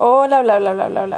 Hola, bla, bla, bla, bla, bla.